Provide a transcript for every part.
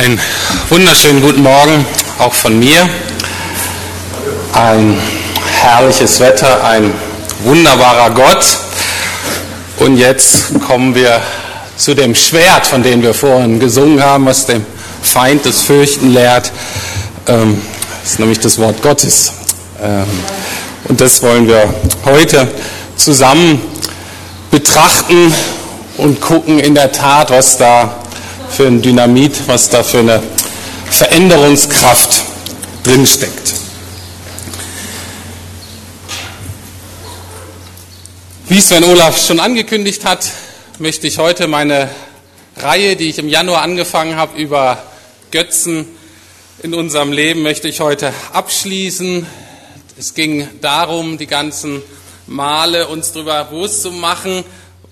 Einen wunderschönen guten Morgen auch von mir. Ein herrliches Wetter, ein wunderbarer Gott. Und jetzt kommen wir zu dem Schwert, von dem wir vorhin gesungen haben, was dem Feind das Fürchten lehrt. Ähm, das ist nämlich das Wort Gottes. Ähm, und das wollen wir heute zusammen betrachten und gucken in der Tat, was da für ein Dynamit, was da für eine Veränderungskraft drinsteckt. Wie Sven Olaf schon angekündigt hat, möchte ich heute meine Reihe, die ich im Januar angefangen habe, über Götzen in unserem Leben, möchte ich heute abschließen. Es ging darum, die ganzen Male uns darüber bewusst zu machen,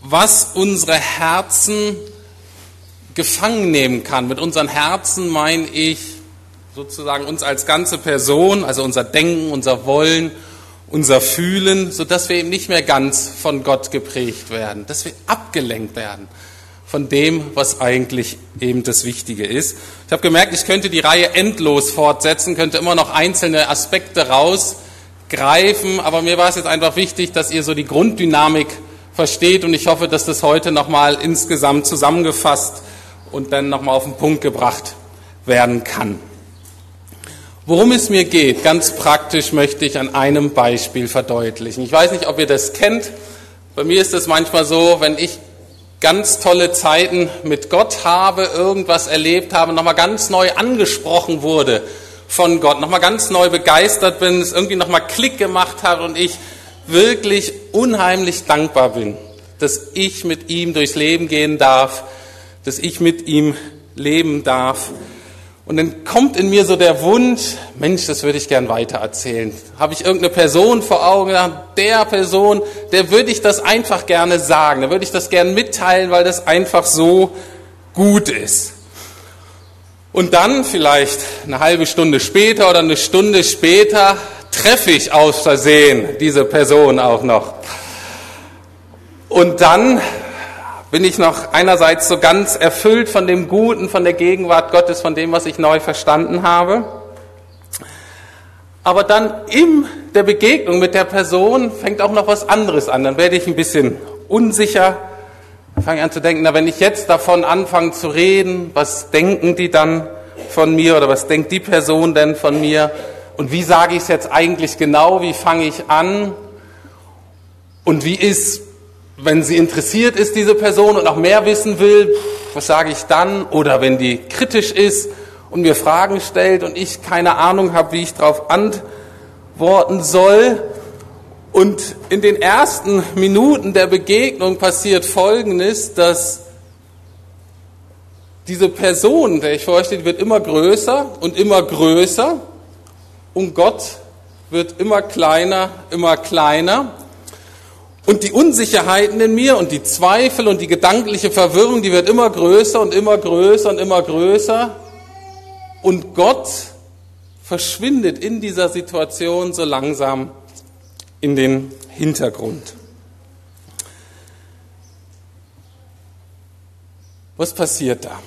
was unsere Herzen gefangen nehmen kann. Mit unseren Herzen meine ich sozusagen uns als ganze Person, also unser Denken, unser Wollen, unser Fühlen, sodass wir eben nicht mehr ganz von Gott geprägt werden, dass wir abgelenkt werden von dem, was eigentlich eben das Wichtige ist. Ich habe gemerkt, ich könnte die Reihe endlos fortsetzen, könnte immer noch einzelne Aspekte rausgreifen, aber mir war es jetzt einfach wichtig, dass ihr so die Grunddynamik versteht und ich hoffe, dass das heute nochmal insgesamt zusammengefasst und dann nochmal auf den Punkt gebracht werden kann. Worum es mir geht, ganz praktisch möchte ich an einem Beispiel verdeutlichen. Ich weiß nicht, ob ihr das kennt. Bei mir ist es manchmal so, wenn ich ganz tolle Zeiten mit Gott habe, irgendwas erlebt habe, nochmal ganz neu angesprochen wurde von Gott, nochmal ganz neu begeistert bin, es irgendwie nochmal Klick gemacht hat und ich wirklich unheimlich dankbar bin, dass ich mit ihm durchs Leben gehen darf, dass ich mit ihm leben darf. Und dann kommt in mir so der Wunsch, Mensch, das würde ich gern weitererzählen. Habe ich irgendeine Person vor Augen, der Person, der würde ich das einfach gerne sagen, da würde ich das gern mitteilen, weil das einfach so gut ist. Und dann vielleicht eine halbe Stunde später oder eine Stunde später treffe ich aus Versehen diese Person auch noch. Und dann bin ich noch einerseits so ganz erfüllt von dem Guten, von der Gegenwart Gottes, von dem, was ich neu verstanden habe. Aber dann in der Begegnung mit der Person fängt auch noch was anderes an. Dann werde ich ein bisschen unsicher, fange an zu denken, na, wenn ich jetzt davon anfange zu reden, was denken die dann von mir oder was denkt die Person denn von mir? Und wie sage ich es jetzt eigentlich genau? Wie fange ich an? Und wie ist wenn sie interessiert ist, diese Person, und noch mehr wissen will, was sage ich dann? Oder wenn die kritisch ist und mir Fragen stellt und ich keine Ahnung habe, wie ich darauf antworten soll. Und in den ersten Minuten der Begegnung passiert Folgendes, dass diese Person, der ich vorstehe, wird immer größer und immer größer und Gott wird immer kleiner, immer kleiner. Und die Unsicherheiten in mir und die Zweifel und die gedankliche Verwirrung, die wird immer größer und immer größer und immer größer. Und Gott verschwindet in dieser Situation so langsam in den Hintergrund. Was passiert da?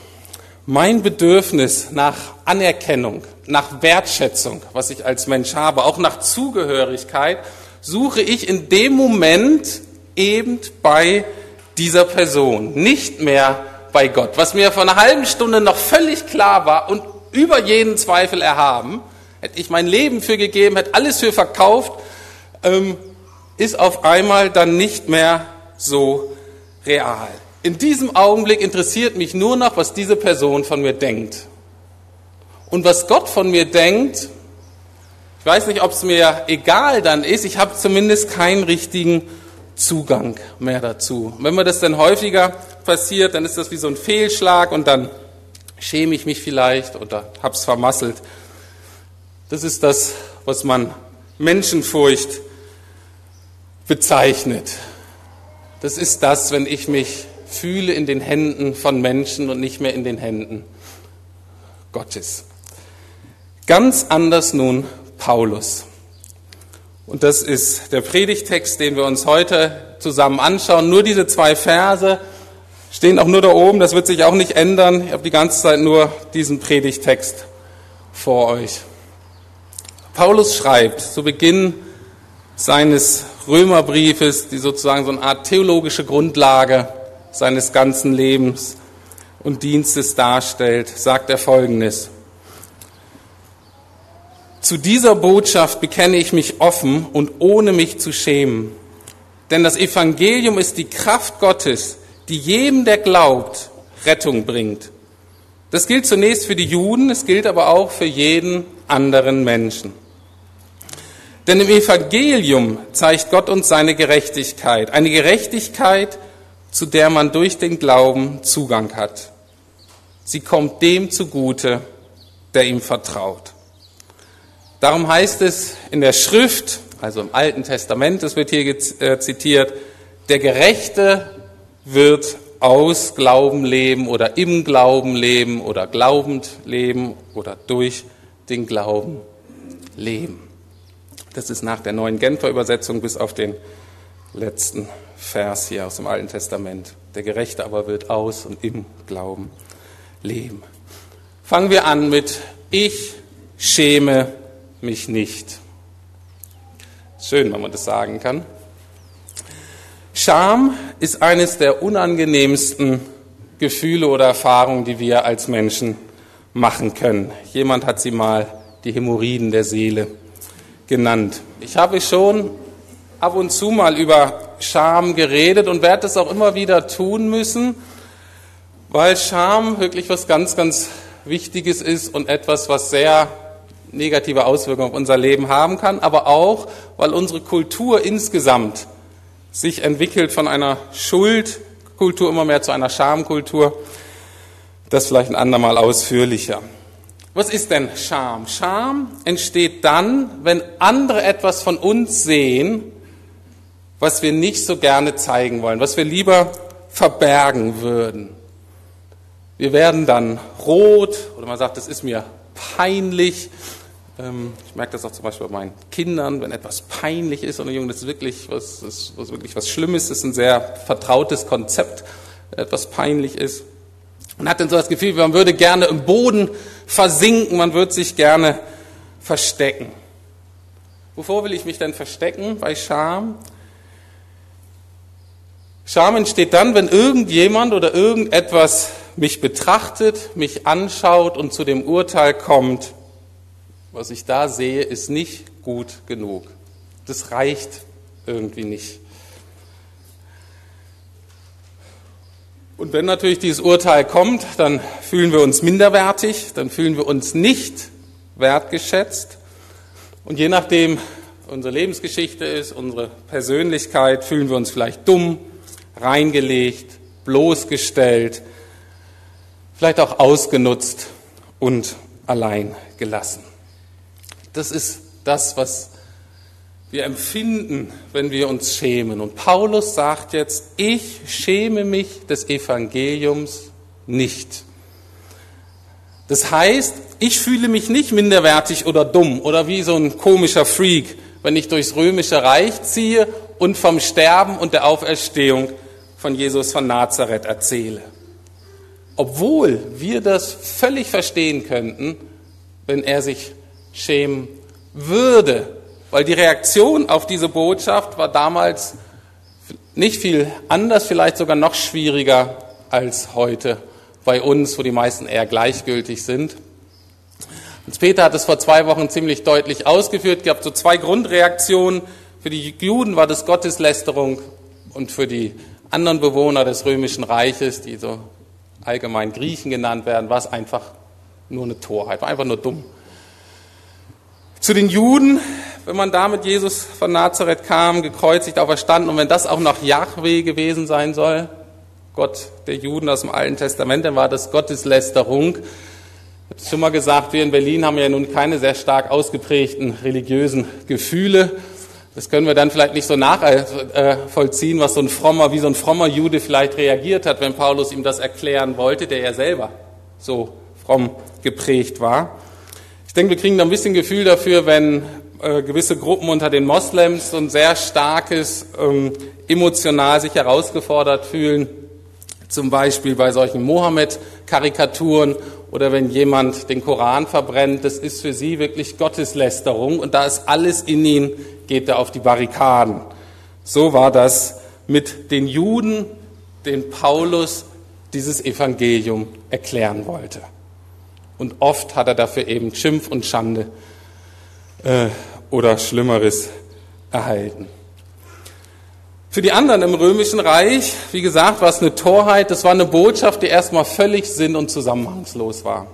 Mein Bedürfnis nach Anerkennung, nach Wertschätzung, was ich als Mensch habe, auch nach Zugehörigkeit, suche ich in dem Moment eben bei dieser Person, nicht mehr bei Gott. Was mir vor einer halben Stunde noch völlig klar war und über jeden Zweifel erhaben, hätte ich mein Leben für gegeben, hätte alles für verkauft, ähm, ist auf einmal dann nicht mehr so real. In diesem Augenblick interessiert mich nur noch, was diese Person von mir denkt. Und was Gott von mir denkt, ich weiß nicht, ob es mir egal dann ist, ich habe zumindest keinen richtigen Zugang mehr dazu. Wenn mir das dann häufiger passiert, dann ist das wie so ein Fehlschlag und dann schäme ich mich vielleicht oder hab's vermasselt. Das ist das, was man Menschenfurcht bezeichnet. Das ist das, wenn ich mich fühle in den Händen von Menschen und nicht mehr in den Händen Gottes. Ganz anders nun Paulus. Und das ist der Predigtext, den wir uns heute zusammen anschauen. Nur diese zwei Verse. Stehen auch nur da oben, das wird sich auch nicht ändern. Ich habe die ganze Zeit nur diesen Predigtext vor euch. Paulus schreibt zu Beginn seines Römerbriefes, die sozusagen so eine Art theologische Grundlage seines ganzen Lebens und Dienstes darstellt, sagt er Folgendes. Zu dieser Botschaft bekenne ich mich offen und ohne mich zu schämen. Denn das Evangelium ist die Kraft Gottes, die jedem, der glaubt, Rettung bringt. Das gilt zunächst für die Juden, es gilt aber auch für jeden anderen Menschen. Denn im Evangelium zeigt Gott uns seine Gerechtigkeit, eine Gerechtigkeit, zu der man durch den Glauben Zugang hat. Sie kommt dem zugute, der ihm vertraut. Darum heißt es in der Schrift, also im Alten Testament, das wird hier äh, zitiert, der Gerechte wird aus Glauben leben oder im Glauben leben oder glaubend leben oder durch den Glauben leben. Das ist nach der neuen Genfer Übersetzung bis auf den letzten Vers hier aus dem Alten Testament. Der Gerechte aber wird aus und im Glauben leben. Fangen wir an mit Ich schäme mich nicht. Schön, wenn man das sagen kann. Scham ist eines der unangenehmsten Gefühle oder Erfahrungen, die wir als Menschen machen können. Jemand hat sie mal die Hämorrhoiden der Seele genannt. Ich habe schon ab und zu mal über Scham geredet und werde es auch immer wieder tun müssen, weil Scham wirklich was ganz, ganz Wichtiges ist und etwas, was sehr negative Auswirkungen auf unser Leben haben kann, aber auch, weil unsere Kultur insgesamt sich entwickelt von einer Schuldkultur immer mehr zu einer Schamkultur. Das vielleicht ein andermal ausführlicher. Was ist denn Scham? Scham entsteht dann, wenn andere etwas von uns sehen, was wir nicht so gerne zeigen wollen, was wir lieber verbergen würden. Wir werden dann rot oder man sagt, das ist mir peinlich ich merke das auch zum Beispiel bei meinen Kindern, wenn etwas peinlich ist und ein Junge, das ist wirklich was, das ist wirklich was Schlimmes, das ist ein sehr vertrautes Konzept, etwas peinlich ist. Man hat dann so das Gefühl, man würde gerne im Boden versinken, man würde sich gerne verstecken. Wovor will ich mich denn verstecken bei Scham? Scham entsteht dann, wenn irgendjemand oder irgendetwas mich betrachtet, mich anschaut und zu dem Urteil kommt, was ich da sehe, ist nicht gut genug. Das reicht irgendwie nicht. Und wenn natürlich dieses Urteil kommt, dann fühlen wir uns minderwertig, dann fühlen wir uns nicht wertgeschätzt. Und je nachdem unsere Lebensgeschichte ist, unsere Persönlichkeit, fühlen wir uns vielleicht dumm, reingelegt, bloßgestellt, vielleicht auch ausgenutzt und allein gelassen. Das ist das, was wir empfinden, wenn wir uns schämen. Und Paulus sagt jetzt, ich schäme mich des Evangeliums nicht. Das heißt, ich fühle mich nicht minderwertig oder dumm oder wie so ein komischer Freak, wenn ich durchs römische Reich ziehe und vom Sterben und der Auferstehung von Jesus von Nazareth erzähle. Obwohl wir das völlig verstehen könnten, wenn er sich schämen würde. Weil die Reaktion auf diese Botschaft war damals nicht viel anders, vielleicht sogar noch schwieriger als heute bei uns, wo die meisten eher gleichgültig sind. Und Peter hat es vor zwei Wochen ziemlich deutlich ausgeführt. Gab so zwei Grundreaktionen. Für die Juden war das Gotteslästerung und für die anderen Bewohner des römischen Reiches, die so allgemein Griechen genannt werden, war es einfach nur eine Torheit, war einfach nur dumm. Zu den Juden, wenn man da mit Jesus von Nazareth kam, gekreuzigt, auferstanden, und wenn das auch noch Yahweh gewesen sein soll, Gott der Juden aus dem Alten Testament, dann war das Gotteslästerung. Ich habe schon mal gesagt, wir in Berlin haben ja nun keine sehr stark ausgeprägten religiösen Gefühle. Das können wir dann vielleicht nicht so nachvollziehen, was so ein frommer, wie so ein frommer Jude vielleicht reagiert hat, wenn Paulus ihm das erklären wollte, der ja selber so fromm geprägt war. Ich denke, wir kriegen da ein bisschen Gefühl dafür, wenn äh, gewisse Gruppen unter den Moslems so ein sehr starkes, ähm, emotional sich herausgefordert fühlen, Zum Beispiel bei solchen Mohammed-Karikaturen oder wenn jemand den Koran verbrennt, das ist für sie wirklich Gotteslästerung und da ist alles in ihnen, geht er auf die Barrikaden. So war das mit den Juden, den Paulus dieses Evangelium erklären wollte. Und oft hat er dafür eben Schimpf und Schande äh, oder Schlimmeres erhalten. Für die anderen im Römischen Reich, wie gesagt, war es eine Torheit, das war eine Botschaft, die erstmal völlig sinn- und zusammenhangslos war.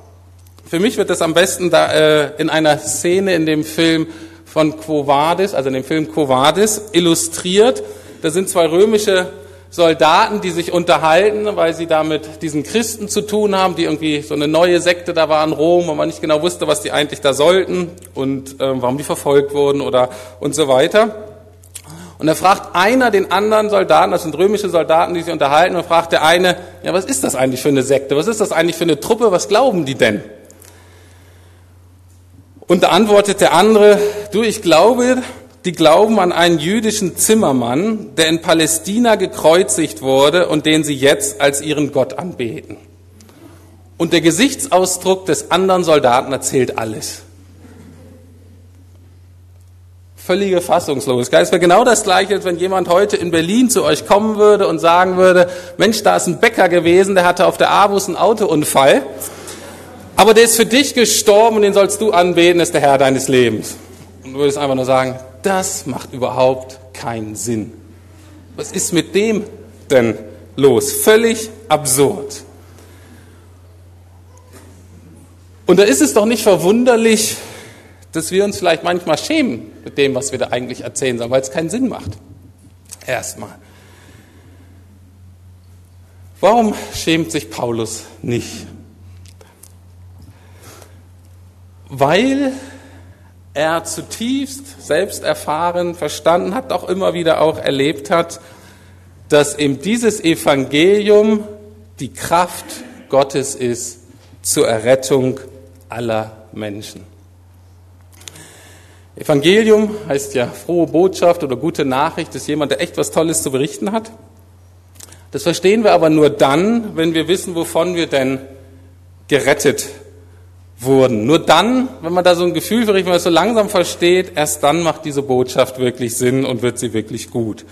Für mich wird das am besten da, äh, in einer Szene in dem Film von Quo Vadis, also in dem Film Quo Vadis, illustriert. Da sind zwei römische Soldaten, die sich unterhalten, weil sie da mit diesen Christen zu tun haben, die irgendwie so eine neue Sekte da war in Rom und man nicht genau wusste, was die eigentlich da sollten und äh, warum die verfolgt wurden oder und so weiter. Und da fragt einer den anderen Soldaten, das sind römische Soldaten, die sich unterhalten, und fragt der eine, ja, was ist das eigentlich für eine Sekte? Was ist das eigentlich für eine Truppe? Was glauben die denn? Und da antwortet der andere, du, ich glaube, die glauben an einen jüdischen Zimmermann, der in Palästina gekreuzigt wurde und den sie jetzt als ihren Gott anbeten. Und der Gesichtsausdruck des anderen Soldaten erzählt alles völlige Fassungslosigkeit. Es wäre genau das Gleiche, als wenn jemand heute in Berlin zu euch kommen würde und sagen würde, Mensch, da ist ein Bäcker gewesen, der hatte auf der Abus einen Autounfall, aber der ist für dich gestorben und den sollst du anbeten, ist der Herr deines Lebens. Und du würdest einfach nur sagen, das macht überhaupt keinen Sinn. Was ist mit dem denn los? Völlig absurd. Und da ist es doch nicht verwunderlich, dass wir uns vielleicht manchmal schämen mit dem, was wir da eigentlich erzählen sollen, weil es keinen Sinn macht. Erstmal. Warum schämt sich Paulus nicht? Weil er zutiefst selbst erfahren, verstanden hat, auch immer wieder auch erlebt hat, dass eben dieses Evangelium die Kraft Gottes ist zur Errettung aller Menschen. Evangelium heißt ja frohe Botschaft oder gute Nachricht, ist jemand, der echt was Tolles zu berichten hat. Das verstehen wir aber nur dann, wenn wir wissen, wovon wir denn gerettet wurden. Nur dann, wenn man da so ein Gefühl für wenn man es so langsam versteht, erst dann macht diese Botschaft wirklich Sinn und wird sie wirklich gut.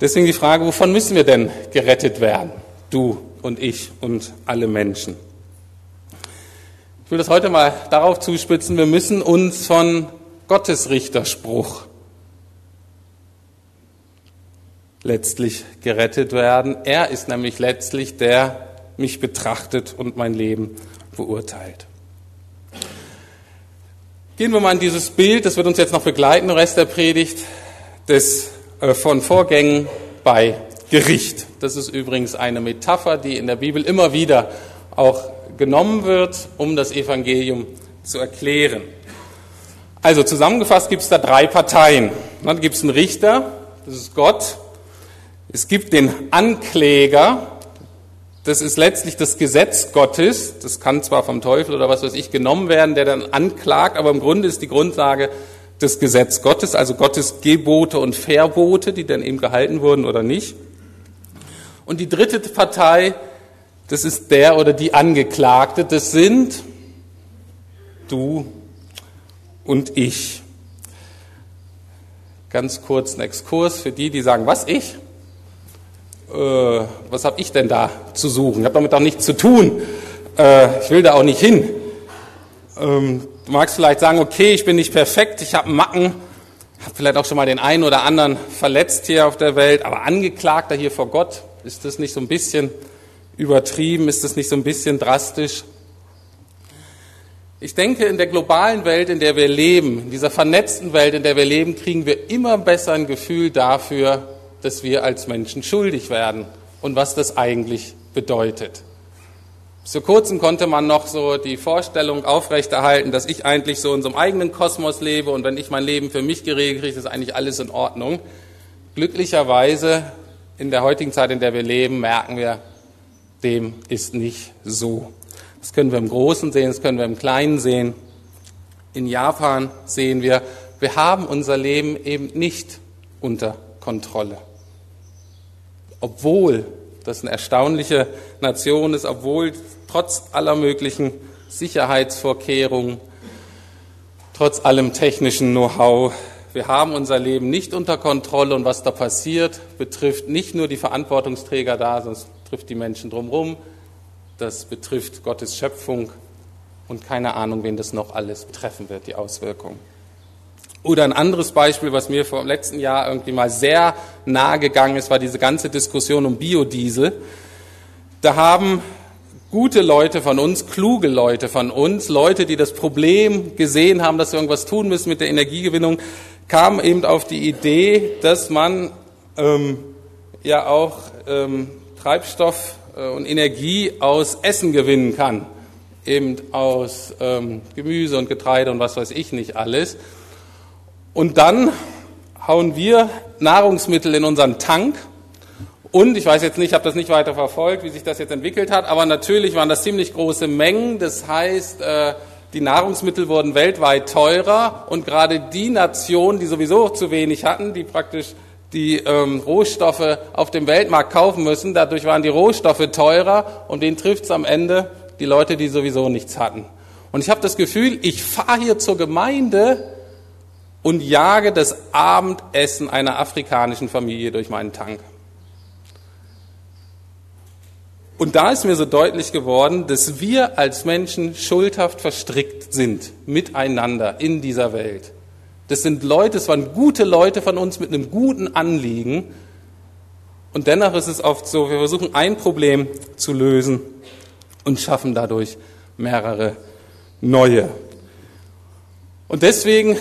Deswegen die Frage, wovon müssen wir denn gerettet werden? Du und ich und alle Menschen. Ich will das heute mal darauf zuspitzen, wir müssen uns von Gottes Richterspruch letztlich gerettet werden. Er ist nämlich letztlich der mich betrachtet und mein Leben beurteilt. Gehen wir mal in dieses Bild, das wird uns jetzt noch begleiten, der Rest der Predigt, des, äh, von Vorgängen bei Gericht. Das ist übrigens eine Metapher, die in der Bibel immer wieder auch genommen wird, um das Evangelium zu erklären. Also zusammengefasst gibt es da drei Parteien. Dann gibt es einen Richter, das ist Gott. Es gibt den Ankläger, das ist letztlich das Gesetz Gottes. Das kann zwar vom Teufel oder was weiß ich genommen werden, der dann anklagt, aber im Grunde ist die Grundlage das Gesetz Gottes, also Gottes Gebote und Verbote, die dann eben gehalten wurden oder nicht. Und die dritte Partei, das ist der oder die Angeklagte, das sind du und ich. Ganz kurz ein Exkurs für die, die sagen, was ich? Äh, was habe ich denn da zu suchen? Ich habe damit auch nichts zu tun. Äh, ich will da auch nicht hin. Ähm, du magst vielleicht sagen, okay, ich bin nicht perfekt, ich habe Macken, habe vielleicht auch schon mal den einen oder anderen verletzt hier auf der Welt, aber Angeklagter hier vor Gott, ist das nicht so ein bisschen übertrieben? Ist das nicht so ein bisschen drastisch? Ich denke, in der globalen Welt, in der wir leben, in dieser vernetzten Welt, in der wir leben, kriegen wir immer besser ein Gefühl dafür, dass wir als Menschen schuldig werden und was das eigentlich bedeutet. Bis kurzem konnte man noch so die Vorstellung aufrechterhalten, dass ich eigentlich so in so einem eigenen Kosmos lebe und wenn ich mein Leben für mich geregelt kriege, ist eigentlich alles in Ordnung. Glücklicherweise in der heutigen Zeit, in der wir leben, merken wir, dem ist nicht so. Das können wir im Großen sehen, das können wir im Kleinen sehen. In Japan sehen wir, wir haben unser Leben eben nicht unter Kontrolle. Obwohl das eine erstaunliche Nation ist, obwohl trotz aller möglichen Sicherheitsvorkehrungen, trotz allem technischen Know-how, wir haben unser Leben nicht unter Kontrolle und was da passiert, betrifft nicht nur die Verantwortungsträger da, sondern es betrifft die Menschen drumherum, das betrifft Gottes Schöpfung und keine Ahnung, wen das noch alles betreffen wird, die Auswirkungen. Oder ein anderes Beispiel, was mir vor dem letzten Jahr irgendwie mal sehr nahe gegangen ist, war diese ganze Diskussion um Biodiesel. Da haben gute Leute von uns, kluge Leute von uns, Leute, die das Problem gesehen haben, dass wir irgendwas tun müssen mit der Energiegewinnung, kamen eben auf die Idee, dass man ähm, ja auch ähm, Treibstoff äh, und Energie aus Essen gewinnen kann, eben aus ähm, Gemüse und Getreide und was weiß ich nicht alles. Und dann hauen wir Nahrungsmittel in unseren Tank. Und ich weiß jetzt nicht, ich habe das nicht weiter verfolgt, wie sich das jetzt entwickelt hat, aber natürlich waren das ziemlich große Mengen. Das heißt, äh, die Nahrungsmittel wurden weltweit teurer und gerade die Nationen, die sowieso zu wenig hatten, die praktisch die ähm, Rohstoffe auf dem Weltmarkt kaufen müssen, dadurch waren die Rohstoffe teurer und den trifft es am Ende die Leute, die sowieso nichts hatten. Und ich habe das Gefühl, ich fahre hier zur Gemeinde und jage das Abendessen einer afrikanischen Familie durch meinen Tank. Und da ist mir so deutlich geworden, dass wir als Menschen schuldhaft verstrickt sind miteinander in dieser Welt. Das sind Leute, es waren gute Leute von uns mit einem guten Anliegen. Und dennoch ist es oft so, wir versuchen ein Problem zu lösen und schaffen dadurch mehrere neue. Und deswegen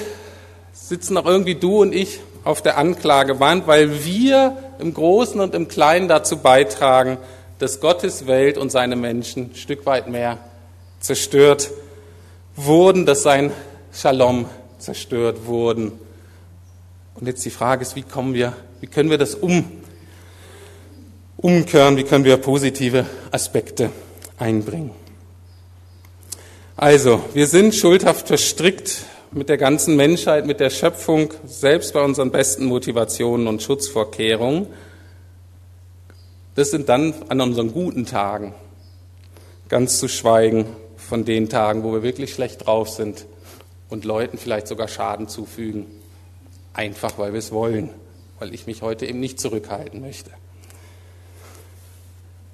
sitzen auch irgendwie du und ich auf der Anklageband, weil wir im Großen und im Kleinen dazu beitragen, dass Gottes Welt und seine Menschen ein Stück weit mehr zerstört wurden, dass sein Shalom zerstört wurden. Und jetzt die Frage ist, wie kommen wir, wie können wir das um, umkehren, wie können wir positive Aspekte einbringen? Also, wir sind schuldhaft verstrickt mit der ganzen Menschheit, mit der Schöpfung, selbst bei unseren besten Motivationen und Schutzvorkehrungen. Das sind dann an unseren guten Tagen, ganz zu schweigen von den Tagen, wo wir wirklich schlecht drauf sind und Leuten vielleicht sogar Schaden zufügen, einfach weil wir es wollen, weil ich mich heute eben nicht zurückhalten möchte.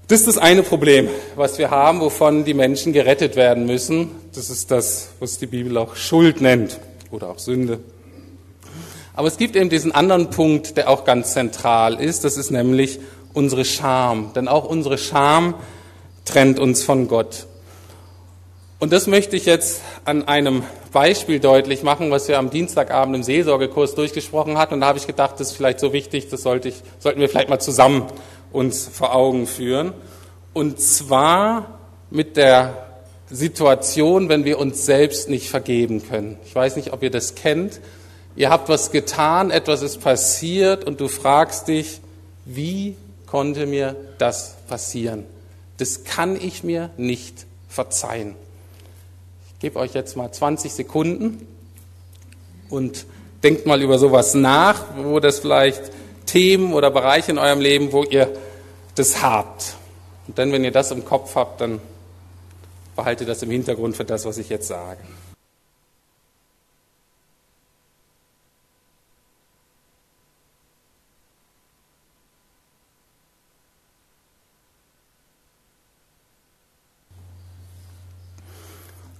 Das ist das eine Problem, was wir haben, wovon die Menschen gerettet werden müssen. Das ist das, was die Bibel auch Schuld nennt oder auch Sünde. Aber es gibt eben diesen anderen Punkt, der auch ganz zentral ist. Das ist nämlich unsere Scham. Denn auch unsere Scham trennt uns von Gott. Und das möchte ich jetzt an einem Beispiel deutlich machen, was wir am Dienstagabend im Seelsorgekurs durchgesprochen hatten. Und da habe ich gedacht, das ist vielleicht so wichtig, das sollte ich, sollten wir vielleicht mal zusammen uns vor Augen führen. Und zwar mit der Situation, wenn wir uns selbst nicht vergeben können. Ich weiß nicht, ob ihr das kennt. Ihr habt was getan, etwas ist passiert und du fragst dich, wie konnte mir das passieren? Das kann ich mir nicht verzeihen. Ich gebe euch jetzt mal 20 Sekunden und denkt mal über sowas nach, wo das vielleicht Themen oder Bereiche in eurem Leben, wo ihr das habt. Und dann, wenn ihr das im Kopf habt, dann behaltet das im Hintergrund für das, was ich jetzt sage.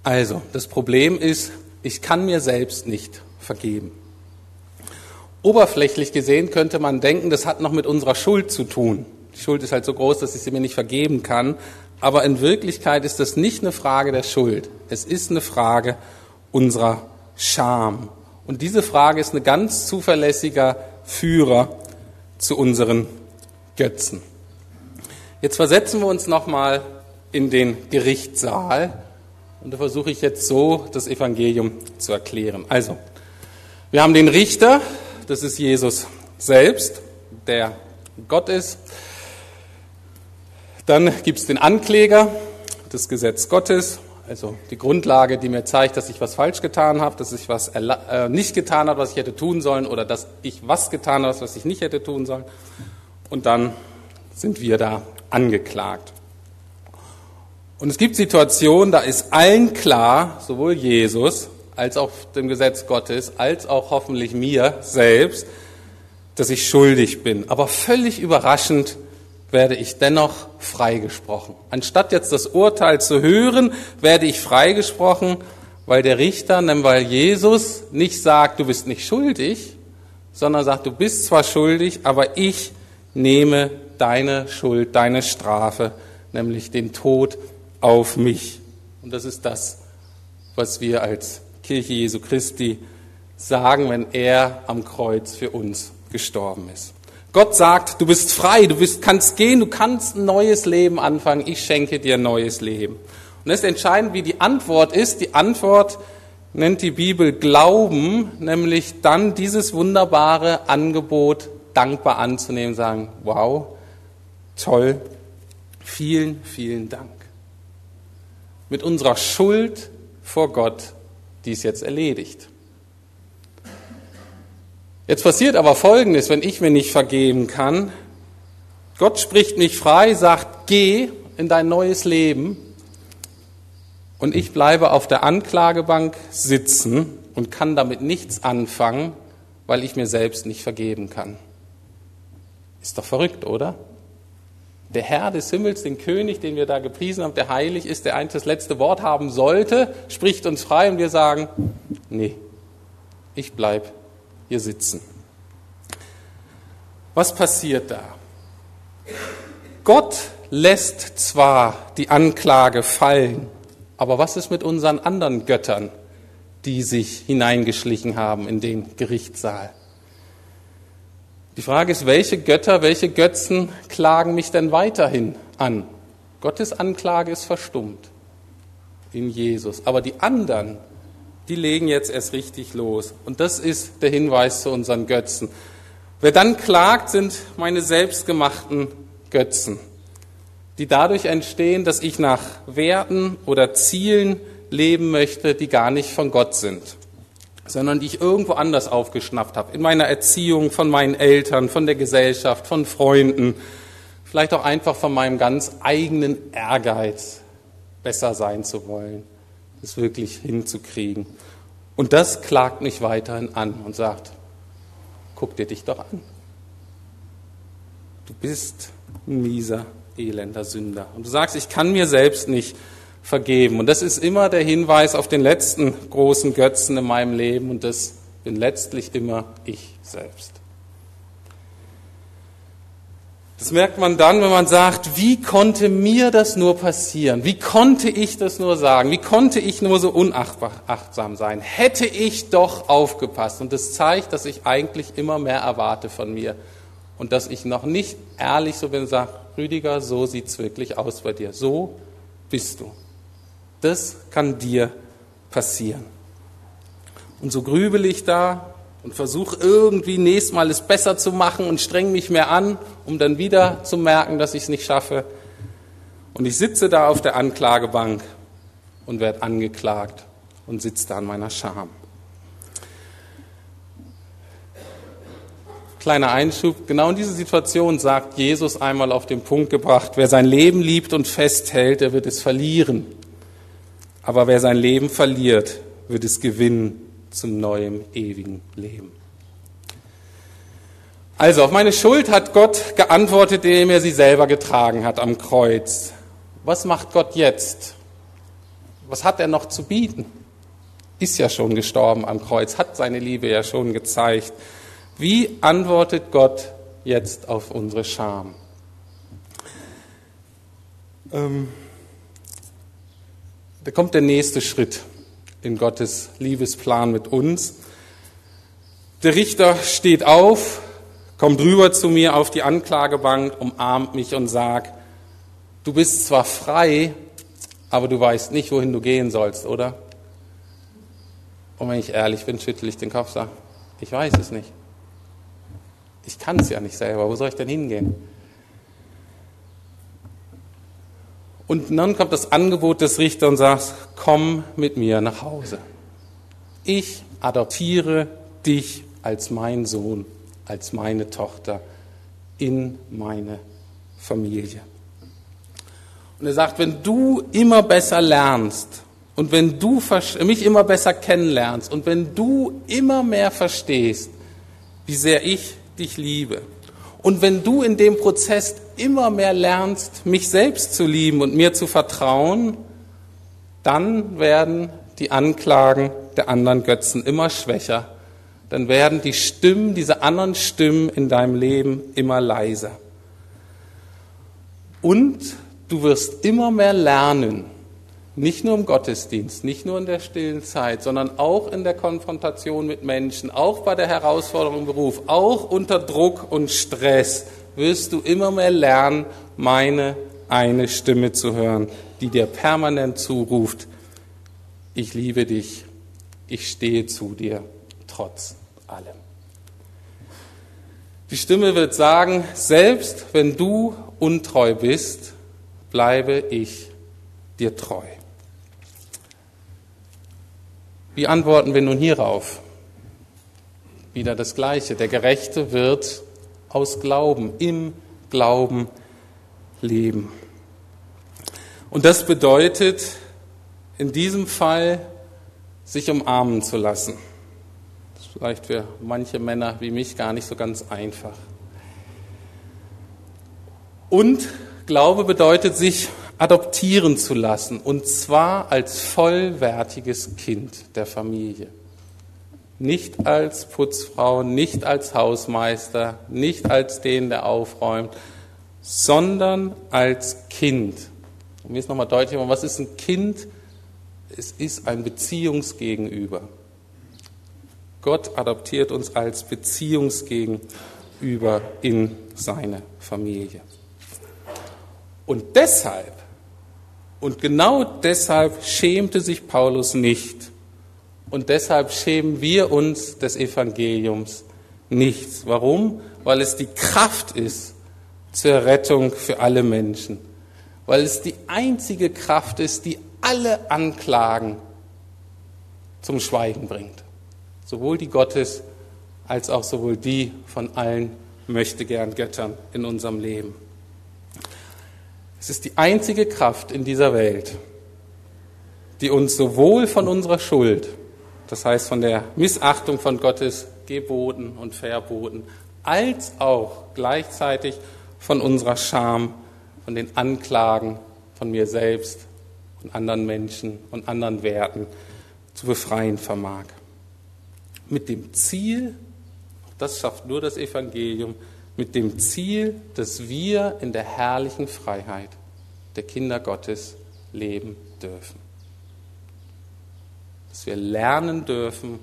Also, das Problem ist, ich kann mir selbst nicht vergeben. Oberflächlich gesehen könnte man denken, das hat noch mit unserer Schuld zu tun. Die Schuld ist halt so groß, dass ich sie mir nicht vergeben kann. Aber in Wirklichkeit ist das nicht eine Frage der Schuld. Es ist eine Frage unserer Scham. Und diese Frage ist ein ganz zuverlässiger Führer zu unseren Götzen. Jetzt versetzen wir uns nochmal in den Gerichtssaal und da versuche ich jetzt so das Evangelium zu erklären. Also, wir haben den Richter, das ist Jesus selbst, der Gott ist. Dann gibt es den Ankläger, das Gesetz Gottes, also die Grundlage, die mir zeigt, dass ich was falsch getan habe, dass ich was äh, nicht getan habe, was ich hätte tun sollen, oder dass ich was getan habe, was ich nicht hätte tun sollen. Und dann sind wir da angeklagt. Und es gibt Situationen, da ist allen klar, sowohl Jesus als auch dem Gesetz Gottes, als auch hoffentlich mir selbst, dass ich schuldig bin. Aber völlig überraschend werde ich dennoch freigesprochen. Anstatt jetzt das Urteil zu hören, werde ich freigesprochen, weil der Richter, nämlich weil Jesus nicht sagt, du bist nicht schuldig, sondern sagt, du bist zwar schuldig, aber ich nehme deine Schuld, deine Strafe, nämlich den Tod auf mich. Und das ist das, was wir als Kirche Jesu Christi sagen, wenn er am Kreuz für uns gestorben ist. Gott sagt, du bist frei, du bist, kannst gehen, du kannst ein neues Leben anfangen, ich schenke dir ein neues Leben. Und das ist entscheidend, wie die Antwort ist. Die Antwort nennt die Bibel Glauben, nämlich dann dieses wunderbare Angebot dankbar anzunehmen, sagen, wow, toll, vielen, vielen Dank. Mit unserer Schuld vor Gott, die ist jetzt erledigt. Jetzt passiert aber Folgendes, wenn ich mir nicht vergeben kann. Gott spricht mich frei, sagt, geh in dein neues Leben und ich bleibe auf der Anklagebank sitzen und kann damit nichts anfangen, weil ich mir selbst nicht vergeben kann. Ist doch verrückt, oder? Der Herr des Himmels, den König, den wir da gepriesen haben, der heilig ist, der eigentlich das letzte Wort haben sollte, spricht uns frei und wir sagen, nee, ich bleib hier sitzen. Was passiert da? Gott lässt zwar die Anklage fallen, aber was ist mit unseren anderen Göttern, die sich hineingeschlichen haben in den Gerichtssaal? Die Frage ist, welche Götter, welche Götzen klagen mich denn weiterhin an? Gottes Anklage ist verstummt in Jesus. Aber die anderen, die legen jetzt erst richtig los. Und das ist der Hinweis zu unseren Götzen. Wer dann klagt, sind meine selbstgemachten Götzen, die dadurch entstehen, dass ich nach Werten oder Zielen leben möchte, die gar nicht von Gott sind sondern die ich irgendwo anders aufgeschnappt habe, in meiner Erziehung, von meinen Eltern, von der Gesellschaft, von Freunden, vielleicht auch einfach von meinem ganz eigenen Ehrgeiz, besser sein zu wollen, es wirklich hinzukriegen. Und das klagt mich weiterhin an und sagt, guck dir dich doch an. Du bist ein mieser, elender Sünder. Und du sagst, ich kann mir selbst nicht vergeben. Und das ist immer der Hinweis auf den letzten großen Götzen in meinem Leben und das bin letztlich immer ich selbst. Das merkt man dann, wenn man sagt, wie konnte mir das nur passieren? Wie konnte ich das nur sagen? Wie konnte ich nur so unachtsam sein? Hätte ich doch aufgepasst. Und das zeigt, dass ich eigentlich immer mehr erwarte von mir. Und dass ich noch nicht ehrlich so bin und sage, Rüdiger, so sieht's wirklich aus bei dir. So bist du. Das kann dir passieren. Und so grübel ich da und versuche irgendwie nächstes Mal es besser zu machen und streng mich mehr an, um dann wieder zu merken, dass ich es nicht schaffe. Und ich sitze da auf der Anklagebank und werde angeklagt und sitze da an meiner Scham. Kleiner Einschub, genau in diese Situation sagt Jesus einmal auf den Punkt gebracht, wer sein Leben liebt und festhält, der wird es verlieren. Aber wer sein Leben verliert, wird es gewinnen zum neuen, ewigen Leben. Also, auf meine Schuld hat Gott geantwortet, indem er sie selber getragen hat am Kreuz. Was macht Gott jetzt? Was hat er noch zu bieten? Ist ja schon gestorben am Kreuz, hat seine Liebe ja schon gezeigt. Wie antwortet Gott jetzt auf unsere Scham? Ähm da kommt der nächste Schritt in Gottes Liebesplan mit uns. Der Richter steht auf, kommt rüber zu mir auf die Anklagebank, umarmt mich und sagt, du bist zwar frei, aber du weißt nicht, wohin du gehen sollst, oder? Und wenn ich ehrlich bin, schüttel ich den Kopf, sage, ich weiß es nicht. Ich kann es ja nicht selber, wo soll ich denn hingehen? Und dann kommt das Angebot des Richters und sagt, komm mit mir nach Hause. Ich adoptiere dich als mein Sohn, als meine Tochter in meine Familie. Und er sagt, wenn du immer besser lernst und wenn du mich immer besser kennenlernst und wenn du immer mehr verstehst, wie sehr ich dich liebe und wenn du in dem Prozess immer mehr lernst, mich selbst zu lieben und mir zu vertrauen, dann werden die Anklagen der anderen Götzen immer schwächer. Dann werden die Stimmen, diese anderen Stimmen in deinem Leben immer leiser. Und du wirst immer mehr lernen, nicht nur im Gottesdienst, nicht nur in der stillen Zeit, sondern auch in der Konfrontation mit Menschen, auch bei der Herausforderung im Beruf, auch unter Druck und Stress wirst du immer mehr lernen, meine eine Stimme zu hören, die dir permanent zuruft, ich liebe dich, ich stehe zu dir, trotz allem. Die Stimme wird sagen, selbst wenn du untreu bist, bleibe ich dir treu. Wie antworten wir nun hierauf? Wieder das Gleiche. Der Gerechte wird aus Glauben, im Glauben leben. Und das bedeutet in diesem Fall, sich umarmen zu lassen. Das ist vielleicht für manche Männer wie mich gar nicht so ganz einfach. Und Glaube bedeutet, sich adoptieren zu lassen, und zwar als vollwertiges Kind der Familie. Nicht als Putzfrau, nicht als Hausmeister, nicht als den, der aufräumt, sondern als Kind. Und mir ist nochmal deutlich, was ist ein Kind? Es ist ein Beziehungsgegenüber. Gott adoptiert uns als Beziehungsgegenüber in seine Familie. Und deshalb und genau deshalb schämte sich Paulus nicht. Und deshalb schämen wir uns des Evangeliums nichts. Warum? Weil es die Kraft ist zur Rettung für alle Menschen. Weil es die einzige Kraft ist, die alle Anklagen zum Schweigen bringt. Sowohl die Gottes als auch sowohl die von allen möchte gern Göttern in unserem Leben. Es ist die einzige Kraft in dieser Welt, die uns sowohl von unserer Schuld, das heißt von der Missachtung von Gottes Geboten und Verboten, als auch gleichzeitig von unserer Scham, von den Anklagen von mir selbst und anderen Menschen und anderen Werten zu befreien vermag. Mit dem Ziel, das schafft nur das Evangelium, mit dem Ziel, dass wir in der herrlichen Freiheit der Kinder Gottes leben dürfen. Dass wir lernen dürfen,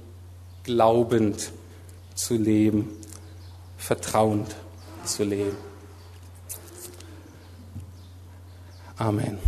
glaubend zu leben, vertrauend zu leben. Amen.